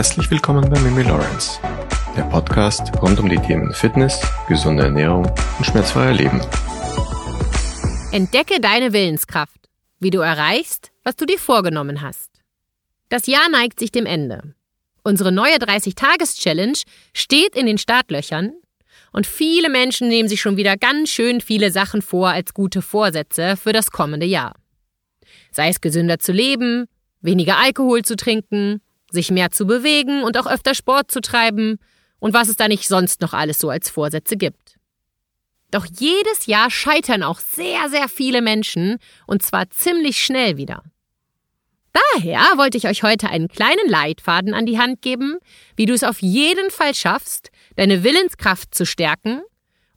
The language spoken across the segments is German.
Herzlich willkommen bei Mimi Lawrence, der Podcast rund um die Themen Fitness, gesunde Ernährung und schmerzfreier Leben. Entdecke deine Willenskraft, wie du erreichst, was du dir vorgenommen hast. Das Jahr neigt sich dem Ende. Unsere neue 30-Tages-Challenge steht in den Startlöchern und viele Menschen nehmen sich schon wieder ganz schön viele Sachen vor als gute Vorsätze für das kommende Jahr. Sei es gesünder zu leben, weniger Alkohol zu trinken, sich mehr zu bewegen und auch öfter Sport zu treiben und was es da nicht sonst noch alles so als Vorsätze gibt. Doch jedes Jahr scheitern auch sehr, sehr viele Menschen und zwar ziemlich schnell wieder. Daher wollte ich euch heute einen kleinen Leitfaden an die Hand geben, wie du es auf jeden Fall schaffst, deine Willenskraft zu stärken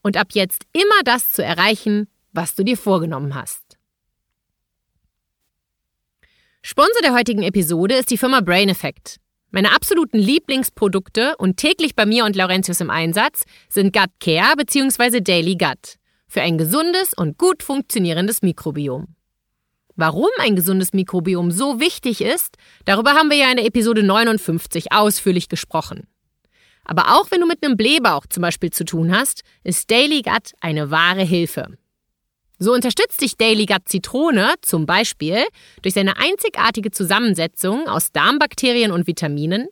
und ab jetzt immer das zu erreichen, was du dir vorgenommen hast. Sponsor der heutigen Episode ist die Firma Brain Effect. Meine absoluten Lieblingsprodukte und täglich bei mir und Laurentius im Einsatz sind Gut Care bzw. Daily Gut für ein gesundes und gut funktionierendes Mikrobiom. Warum ein gesundes Mikrobiom so wichtig ist, darüber haben wir ja in der Episode 59 ausführlich gesprochen. Aber auch wenn du mit einem Blähbauch zum Beispiel zu tun hast, ist Daily Gut eine wahre Hilfe. So unterstützt sich Daily Gut Zitrone zum Beispiel durch seine einzigartige Zusammensetzung aus Darmbakterien und Vitaminen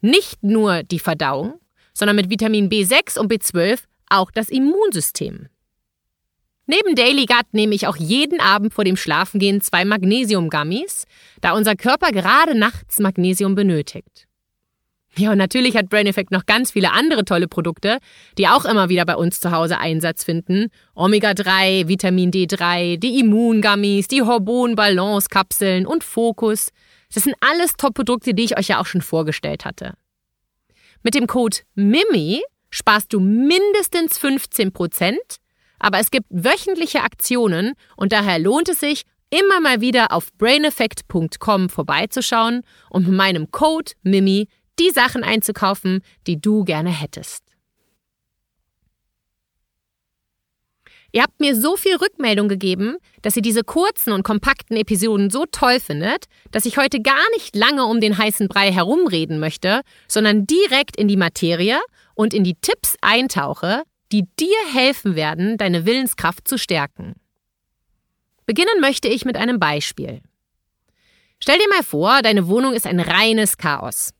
nicht nur die Verdauung, sondern mit Vitamin B6 und B12 auch das Immunsystem. Neben Daily Gut nehme ich auch jeden Abend vor dem Schlafengehen zwei Magnesium-Gummies, da unser Körper gerade nachts Magnesium benötigt. Ja, und natürlich hat Brain Effect noch ganz viele andere tolle Produkte, die auch immer wieder bei uns zu Hause Einsatz finden. Omega-3, Vitamin D3, die Immungummies, die Hormon-Balance-Kapseln und Fokus. Das sind alles Top-Produkte, die ich euch ja auch schon vorgestellt hatte. Mit dem Code MIMI sparst du mindestens 15% aber es gibt wöchentliche Aktionen und daher lohnt es sich, immer mal wieder auf braineffect.com vorbeizuschauen und mit meinem Code MIMI die Sachen einzukaufen, die du gerne hättest. Ihr habt mir so viel Rückmeldung gegeben, dass ihr diese kurzen und kompakten Episoden so toll findet, dass ich heute gar nicht lange um den heißen Brei herumreden möchte, sondern direkt in die Materie und in die Tipps eintauche, die dir helfen werden, deine Willenskraft zu stärken. Beginnen möchte ich mit einem Beispiel. Stell dir mal vor, deine Wohnung ist ein reines Chaos.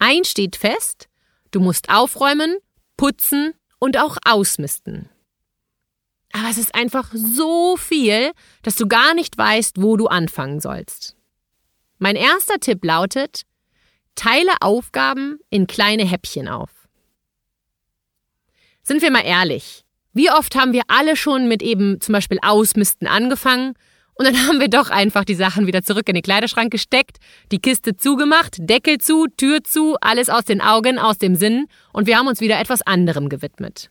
Eins steht fest, du musst aufräumen, putzen und auch ausmisten. Aber es ist einfach so viel, dass du gar nicht weißt, wo du anfangen sollst. Mein erster Tipp lautet, teile Aufgaben in kleine Häppchen auf. Sind wir mal ehrlich, wie oft haben wir alle schon mit eben zum Beispiel Ausmisten angefangen und dann haben wir doch einfach die Sachen wieder zurück in den Kleiderschrank gesteckt, die Kiste zugemacht, Deckel zu, Tür zu, alles aus den Augen, aus dem Sinn und wir haben uns wieder etwas anderem gewidmet.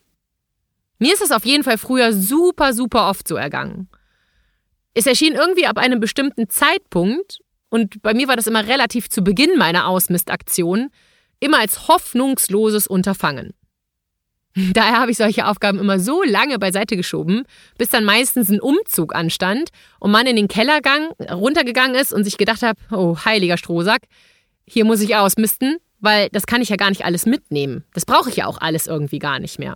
Mir ist es auf jeden Fall früher super, super oft so ergangen. Es erschien irgendwie ab einem bestimmten Zeitpunkt, und bei mir war das immer relativ zu Beginn meiner Ausmistaktion, immer als hoffnungsloses Unterfangen. Daher habe ich solche Aufgaben immer so lange beiseite geschoben, bis dann meistens ein Umzug anstand und man in den Kellergang runtergegangen ist und sich gedacht hat, oh, heiliger Strohsack, hier muss ich ausmisten, weil das kann ich ja gar nicht alles mitnehmen. Das brauche ich ja auch alles irgendwie gar nicht mehr.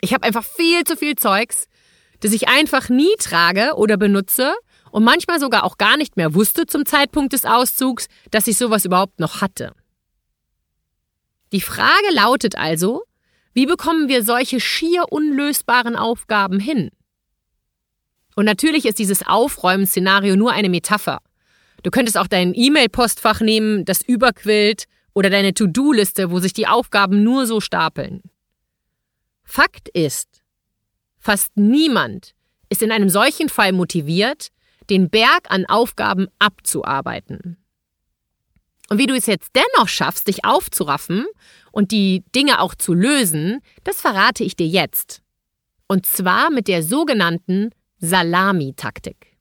Ich habe einfach viel zu viel Zeugs, das ich einfach nie trage oder benutze und manchmal sogar auch gar nicht mehr wusste zum Zeitpunkt des Auszugs, dass ich sowas überhaupt noch hatte. Die Frage lautet also, wie bekommen wir solche schier unlösbaren Aufgaben hin? Und natürlich ist dieses Aufräumen-Szenario nur eine Metapher. Du könntest auch dein E-Mail-Postfach nehmen, das überquillt, oder deine To-Do-Liste, wo sich die Aufgaben nur so stapeln. Fakt ist, fast niemand ist in einem solchen Fall motiviert, den Berg an Aufgaben abzuarbeiten. Und wie du es jetzt dennoch schaffst, dich aufzuraffen und die Dinge auch zu lösen, das verrate ich dir jetzt. Und zwar mit der sogenannten Salami-Taktik.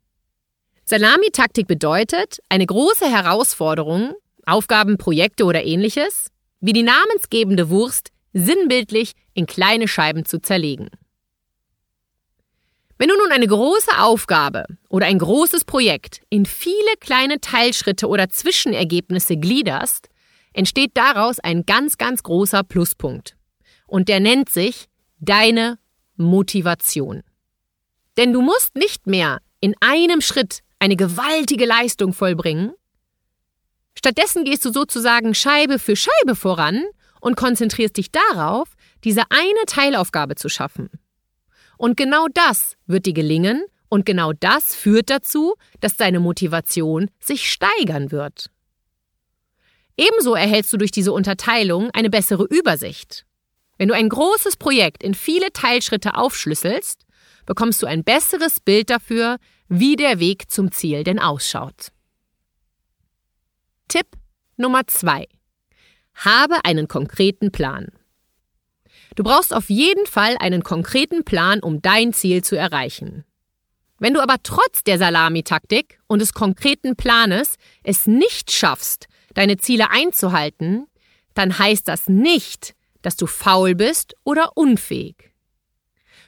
Salami-Taktik bedeutet, eine große Herausforderung, Aufgaben, Projekte oder ähnliches, wie die namensgebende Wurst sinnbildlich in kleine Scheiben zu zerlegen. Wenn du nun eine große Aufgabe oder ein großes Projekt in viele kleine Teilschritte oder Zwischenergebnisse gliederst, entsteht daraus ein ganz, ganz großer Pluspunkt. Und der nennt sich deine Motivation. Denn du musst nicht mehr in einem Schritt eine gewaltige Leistung vollbringen. Stattdessen gehst du sozusagen Scheibe für Scheibe voran und konzentrierst dich darauf, diese eine Teilaufgabe zu schaffen. Und genau das wird dir gelingen und genau das führt dazu, dass deine Motivation sich steigern wird. Ebenso erhältst du durch diese Unterteilung eine bessere Übersicht. Wenn du ein großes Projekt in viele Teilschritte aufschlüsselst, bekommst du ein besseres Bild dafür, wie der Weg zum Ziel denn ausschaut. Tipp Nummer zwei: Habe einen konkreten Plan. Du brauchst auf jeden Fall einen konkreten Plan, um dein Ziel zu erreichen. Wenn du aber trotz der Salamitaktik und des konkreten Planes es nicht schaffst, deine Ziele einzuhalten, dann heißt das nicht, dass du faul bist oder unfähig.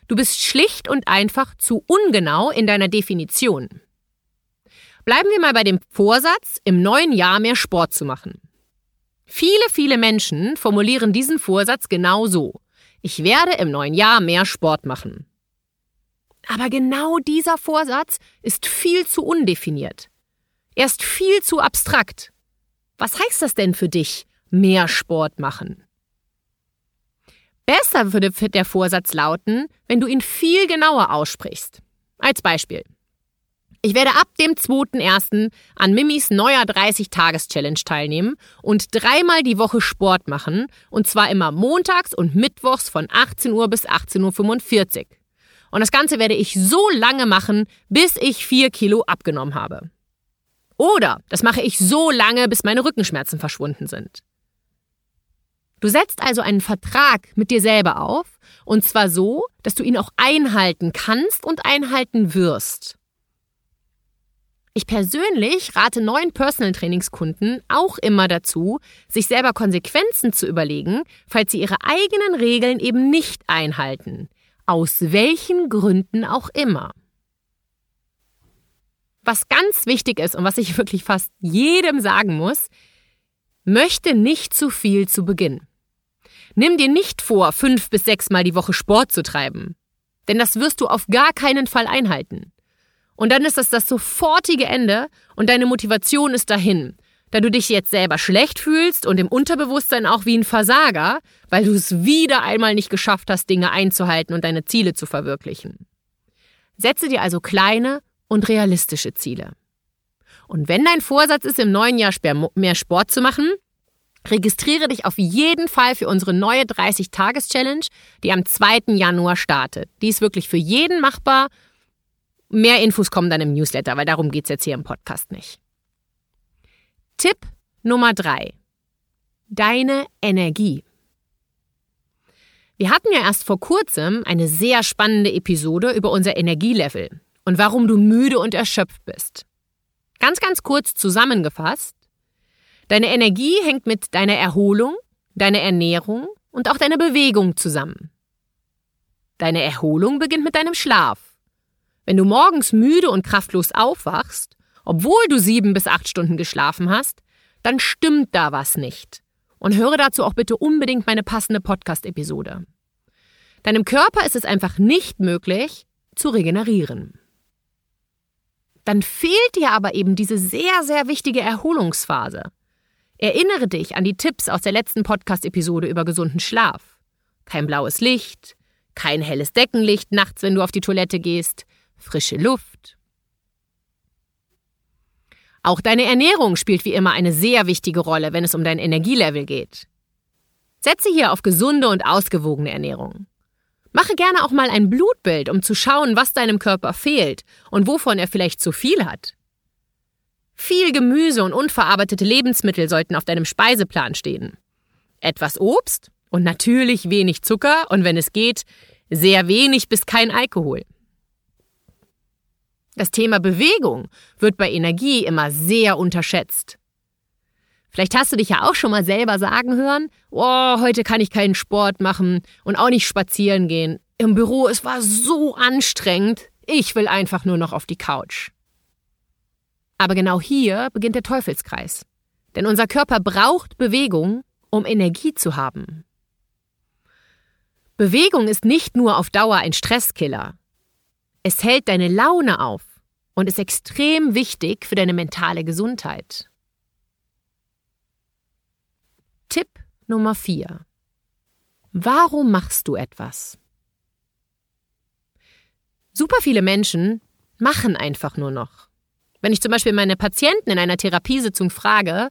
Du bist schlicht und einfach zu ungenau in deiner Definition. Bleiben wir mal bei dem Vorsatz, im neuen Jahr mehr Sport zu machen. Viele, viele Menschen formulieren diesen Vorsatz genau so. Ich werde im neuen Jahr mehr Sport machen. Aber genau dieser Vorsatz ist viel zu undefiniert. Er ist viel zu abstrakt. Was heißt das denn für dich, mehr Sport machen? Besser würde der Vorsatz lauten, wenn du ihn viel genauer aussprichst. Als Beispiel. Ich werde ab dem 2.1. an Mimis neuer 30-Tages-Challenge teilnehmen und dreimal die Woche Sport machen, und zwar immer montags und mittwochs von 18 Uhr bis 18.45 Uhr. Und das Ganze werde ich so lange machen, bis ich 4 Kilo abgenommen habe. Oder das mache ich so lange, bis meine Rückenschmerzen verschwunden sind. Du setzt also einen Vertrag mit dir selber auf, und zwar so, dass du ihn auch einhalten kannst und einhalten wirst. Ich persönlich rate neuen Personal Trainingskunden auch immer dazu, sich selber Konsequenzen zu überlegen, falls sie ihre eigenen Regeln eben nicht einhalten. Aus welchen Gründen auch immer. Was ganz wichtig ist und was ich wirklich fast jedem sagen muss, möchte nicht zu viel zu Beginn. Nimm dir nicht vor, fünf bis sechs Mal die Woche Sport zu treiben. Denn das wirst du auf gar keinen Fall einhalten. Und dann ist das das sofortige Ende und deine Motivation ist dahin, da du dich jetzt selber schlecht fühlst und im Unterbewusstsein auch wie ein Versager, weil du es wieder einmal nicht geschafft hast, Dinge einzuhalten und deine Ziele zu verwirklichen. Setze dir also kleine und realistische Ziele. Und wenn dein Vorsatz ist, im neuen Jahr mehr Sport zu machen, registriere dich auf jeden Fall für unsere neue 30-Tages-Challenge, die am 2. Januar startet. Die ist wirklich für jeden machbar. Mehr Infos kommen dann im Newsletter, weil darum geht es jetzt hier im Podcast nicht. Tipp Nummer drei: Deine Energie. Wir hatten ja erst vor kurzem eine sehr spannende Episode über unser Energielevel und warum du müde und erschöpft bist. Ganz, ganz kurz zusammengefasst. Deine Energie hängt mit deiner Erholung, deiner Ernährung und auch deiner Bewegung zusammen. Deine Erholung beginnt mit deinem Schlaf. Wenn du morgens müde und kraftlos aufwachst, obwohl du sieben bis acht Stunden geschlafen hast, dann stimmt da was nicht. Und höre dazu auch bitte unbedingt meine passende Podcast-Episode. Deinem Körper ist es einfach nicht möglich, zu regenerieren. Dann fehlt dir aber eben diese sehr, sehr wichtige Erholungsphase. Erinnere dich an die Tipps aus der letzten Podcast-Episode über gesunden Schlaf. Kein blaues Licht, kein helles Deckenlicht nachts, wenn du auf die Toilette gehst, frische Luft, auch deine Ernährung spielt wie immer eine sehr wichtige Rolle, wenn es um dein Energielevel geht. Setze hier auf gesunde und ausgewogene Ernährung. Mache gerne auch mal ein Blutbild, um zu schauen, was deinem Körper fehlt und wovon er vielleicht zu viel hat. Viel Gemüse und unverarbeitete Lebensmittel sollten auf deinem Speiseplan stehen. Etwas Obst und natürlich wenig Zucker und wenn es geht, sehr wenig bis kein Alkohol. Das Thema Bewegung wird bei Energie immer sehr unterschätzt. Vielleicht hast du dich ja auch schon mal selber sagen hören, oh, heute kann ich keinen Sport machen und auch nicht spazieren gehen. Im Büro, es war so anstrengend, ich will einfach nur noch auf die Couch. Aber genau hier beginnt der Teufelskreis. Denn unser Körper braucht Bewegung, um Energie zu haben. Bewegung ist nicht nur auf Dauer ein Stresskiller. Es hält deine Laune auf und ist extrem wichtig für deine mentale Gesundheit. Tipp Nummer 4. Warum machst du etwas? Super viele Menschen machen einfach nur noch. Wenn ich zum Beispiel meine Patienten in einer Therapiesitzung frage,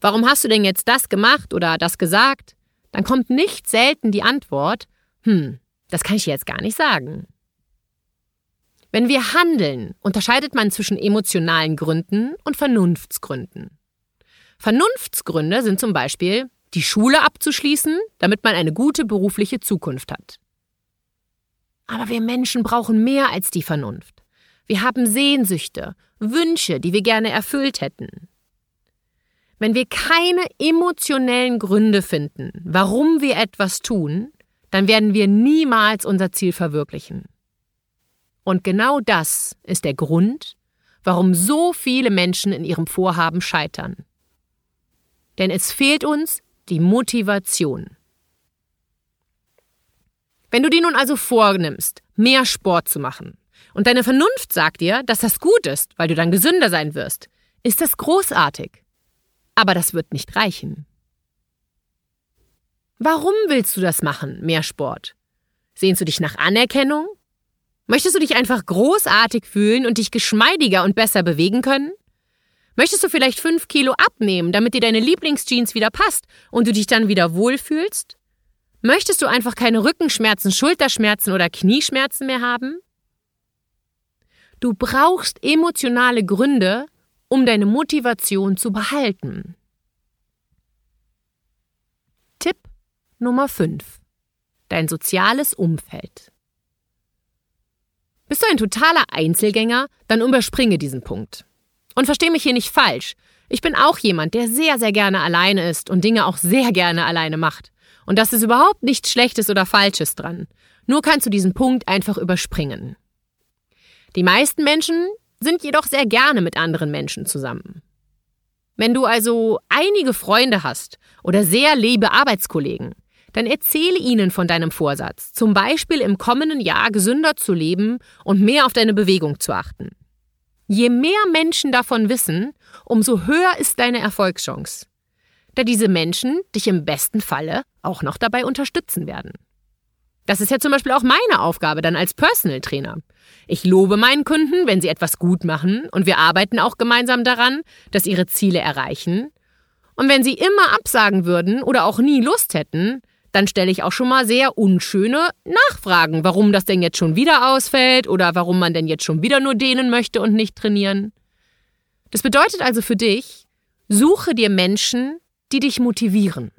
warum hast du denn jetzt das gemacht oder das gesagt, dann kommt nicht selten die Antwort, hm, das kann ich jetzt gar nicht sagen. Wenn wir handeln, unterscheidet man zwischen emotionalen Gründen und Vernunftsgründen. Vernunftsgründe sind zum Beispiel, die Schule abzuschließen, damit man eine gute berufliche Zukunft hat. Aber wir Menschen brauchen mehr als die Vernunft. Wir haben Sehnsüchte, Wünsche, die wir gerne erfüllt hätten. Wenn wir keine emotionellen Gründe finden, warum wir etwas tun, dann werden wir niemals unser Ziel verwirklichen. Und genau das ist der Grund, warum so viele Menschen in ihrem Vorhaben scheitern. Denn es fehlt uns die Motivation. Wenn du dir nun also vornimmst, mehr Sport zu machen, und deine Vernunft sagt dir, dass das gut ist, weil du dann gesünder sein wirst, ist das großartig. Aber das wird nicht reichen. Warum willst du das machen, mehr Sport? Sehnst du dich nach Anerkennung? Möchtest du dich einfach großartig fühlen und dich geschmeidiger und besser bewegen können? Möchtest du vielleicht fünf Kilo abnehmen, damit dir deine Lieblingsjeans wieder passt und du dich dann wieder wohlfühlst? Möchtest du einfach keine Rückenschmerzen, Schulterschmerzen oder Knieschmerzen mehr haben? Du brauchst emotionale Gründe, um deine Motivation zu behalten. Tipp Nummer 5. Dein soziales Umfeld. Bist du ein totaler Einzelgänger, dann überspringe diesen Punkt. Und verstehe mich hier nicht falsch. Ich bin auch jemand, der sehr, sehr gerne alleine ist und Dinge auch sehr gerne alleine macht. Und das ist überhaupt nichts Schlechtes oder Falsches dran. Nur kannst du diesen Punkt einfach überspringen. Die meisten Menschen sind jedoch sehr gerne mit anderen Menschen zusammen. Wenn du also einige Freunde hast oder sehr liebe Arbeitskollegen, dann erzähle ihnen von deinem Vorsatz, zum Beispiel im kommenden Jahr gesünder zu leben und mehr auf deine Bewegung zu achten. Je mehr Menschen davon wissen, umso höher ist deine Erfolgschance da diese Menschen dich im besten Falle auch noch dabei unterstützen werden. Das ist ja zum Beispiel auch meine Aufgabe dann als Personal Trainer. Ich lobe meinen Kunden, wenn sie etwas gut machen und wir arbeiten auch gemeinsam daran, dass ihre Ziele erreichen. Und wenn sie immer absagen würden oder auch nie Lust hätten, dann stelle ich auch schon mal sehr unschöne Nachfragen, warum das denn jetzt schon wieder ausfällt oder warum man denn jetzt schon wieder nur dehnen möchte und nicht trainieren. Das bedeutet also für dich, suche dir Menschen, die dich motivieren.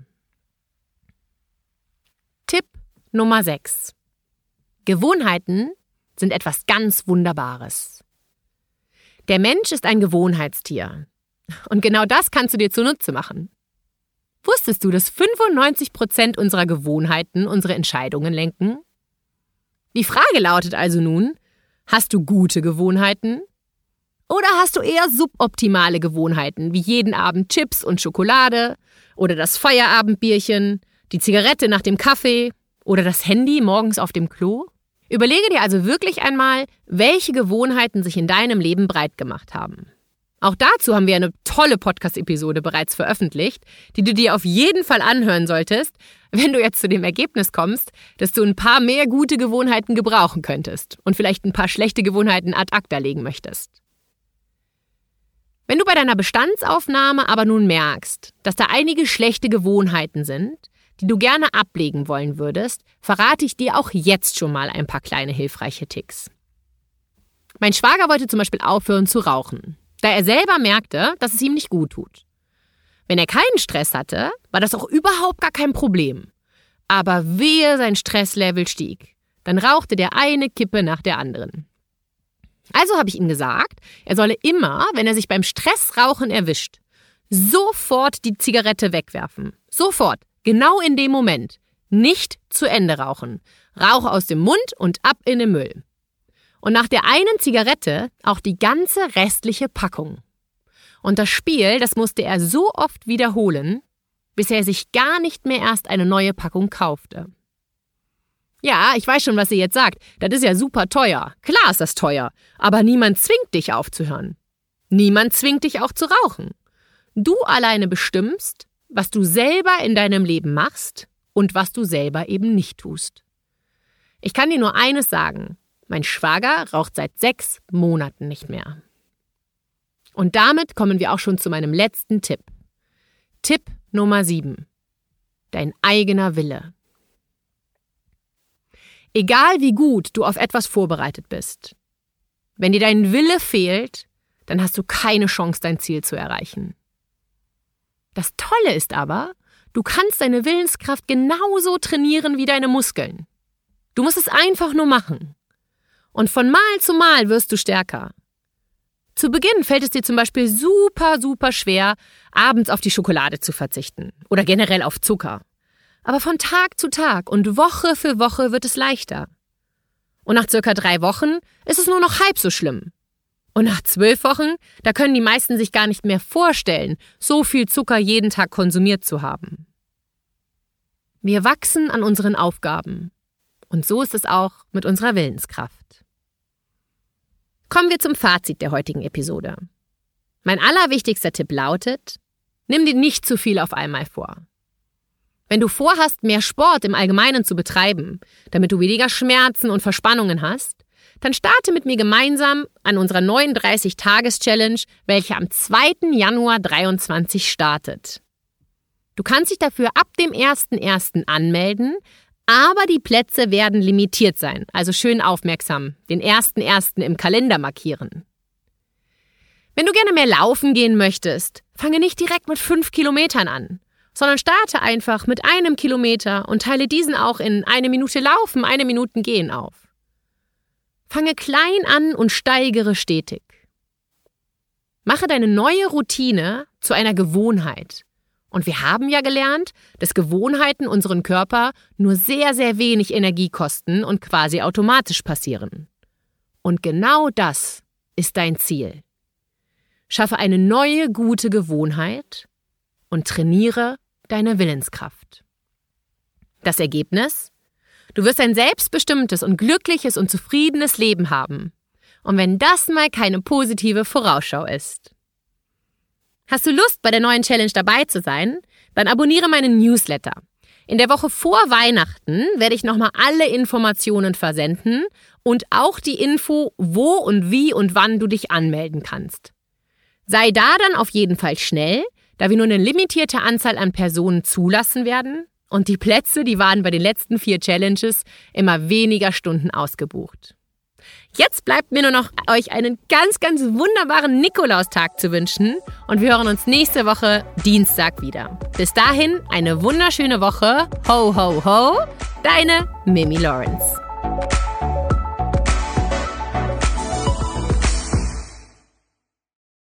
Tipp Nummer 6. Gewohnheiten sind etwas ganz Wunderbares. Der Mensch ist ein Gewohnheitstier. Und genau das kannst du dir zunutze machen. Wusstest du, dass 95 Prozent unserer Gewohnheiten unsere Entscheidungen lenken? Die Frage lautet also nun, hast du gute Gewohnheiten oder hast du eher suboptimale Gewohnheiten, wie jeden Abend Chips und Schokolade oder das Feierabendbierchen, die Zigarette nach dem Kaffee oder das Handy morgens auf dem Klo? Überlege dir also wirklich einmal, welche Gewohnheiten sich in deinem Leben breit gemacht haben. Auch dazu haben wir eine tolle Podcast-Episode bereits veröffentlicht, die du dir auf jeden Fall anhören solltest, wenn du jetzt zu dem Ergebnis kommst, dass du ein paar mehr gute Gewohnheiten gebrauchen könntest und vielleicht ein paar schlechte Gewohnheiten ad acta legen möchtest. Wenn du bei deiner Bestandsaufnahme aber nun merkst, dass da einige schlechte Gewohnheiten sind, die du gerne ablegen wollen würdest, verrate ich dir auch jetzt schon mal ein paar kleine hilfreiche Ticks. Mein Schwager wollte zum Beispiel aufhören zu rauchen, da er selber merkte, dass es ihm nicht gut tut. Wenn er keinen Stress hatte, war das auch überhaupt gar kein Problem. Aber wehe sein Stresslevel stieg, dann rauchte der eine Kippe nach der anderen. Also habe ich ihm gesagt, er solle immer, wenn er sich beim Stressrauchen erwischt, sofort die Zigarette wegwerfen. Sofort. Genau in dem Moment. Nicht zu Ende rauchen. Rauch aus dem Mund und ab in den Müll. Und nach der einen Zigarette auch die ganze restliche Packung. Und das Spiel, das musste er so oft wiederholen, bis er sich gar nicht mehr erst eine neue Packung kaufte. Ja, ich weiß schon, was ihr jetzt sagt. Das ist ja super teuer. Klar ist das teuer. Aber niemand zwingt dich aufzuhören. Niemand zwingt dich auch zu rauchen. Du alleine bestimmst, was du selber in deinem Leben machst und was du selber eben nicht tust. Ich kann dir nur eines sagen. Mein Schwager raucht seit sechs Monaten nicht mehr. Und damit kommen wir auch schon zu meinem letzten Tipp. Tipp Nummer 7. Dein eigener Wille. Egal wie gut du auf etwas vorbereitet bist, wenn dir dein Wille fehlt, dann hast du keine Chance, dein Ziel zu erreichen. Das Tolle ist aber, du kannst deine Willenskraft genauso trainieren wie deine Muskeln. Du musst es einfach nur machen. Und von Mal zu Mal wirst du stärker. Zu Beginn fällt es dir zum Beispiel super, super schwer, abends auf die Schokolade zu verzichten oder generell auf Zucker. Aber von Tag zu Tag und Woche für Woche wird es leichter. Und nach circa drei Wochen ist es nur noch halb so schlimm. Und nach zwölf Wochen, da können die meisten sich gar nicht mehr vorstellen, so viel Zucker jeden Tag konsumiert zu haben. Wir wachsen an unseren Aufgaben. Und so ist es auch mit unserer Willenskraft. Kommen wir zum Fazit der heutigen Episode. Mein allerwichtigster Tipp lautet, nimm dir nicht zu viel auf einmal vor. Wenn du vorhast, mehr Sport im Allgemeinen zu betreiben, damit du weniger Schmerzen und Verspannungen hast, dann starte mit mir gemeinsam an unserer 39-Tages-Challenge, welche am 2. Januar 23 startet. Du kannst dich dafür ab dem 1.1. anmelden, aber die Plätze werden limitiert sein, also schön aufmerksam, den ersten ersten im Kalender markieren. Wenn du gerne mehr laufen gehen möchtest, fange nicht direkt mit fünf Kilometern an, sondern starte einfach mit einem Kilometer und teile diesen auch in eine Minute Laufen, eine Minute Gehen auf. Fange klein an und steigere stetig. Mache deine neue Routine zu einer Gewohnheit und wir haben ja gelernt, dass Gewohnheiten unseren Körper nur sehr, sehr wenig Energie kosten und quasi automatisch passieren. Und genau das ist dein Ziel. Schaffe eine neue gute Gewohnheit und trainiere deine Willenskraft. Das Ergebnis? Du wirst ein selbstbestimmtes und glückliches und zufriedenes Leben haben. Und wenn das mal keine positive Vorausschau ist. Hast du Lust, bei der neuen Challenge dabei zu sein? Dann abonniere meinen Newsletter. In der Woche vor Weihnachten werde ich nochmal alle Informationen versenden und auch die Info, wo und wie und wann du dich anmelden kannst. Sei da dann auf jeden Fall schnell, da wir nur eine limitierte Anzahl an Personen zulassen werden und die Plätze, die waren bei den letzten vier Challenges immer weniger Stunden ausgebucht. Jetzt bleibt mir nur noch, euch einen ganz, ganz wunderbaren Nikolaustag zu wünschen und wir hören uns nächste Woche Dienstag wieder. Bis dahin eine wunderschöne Woche. Ho, ho, ho. Deine Mimi Lawrence.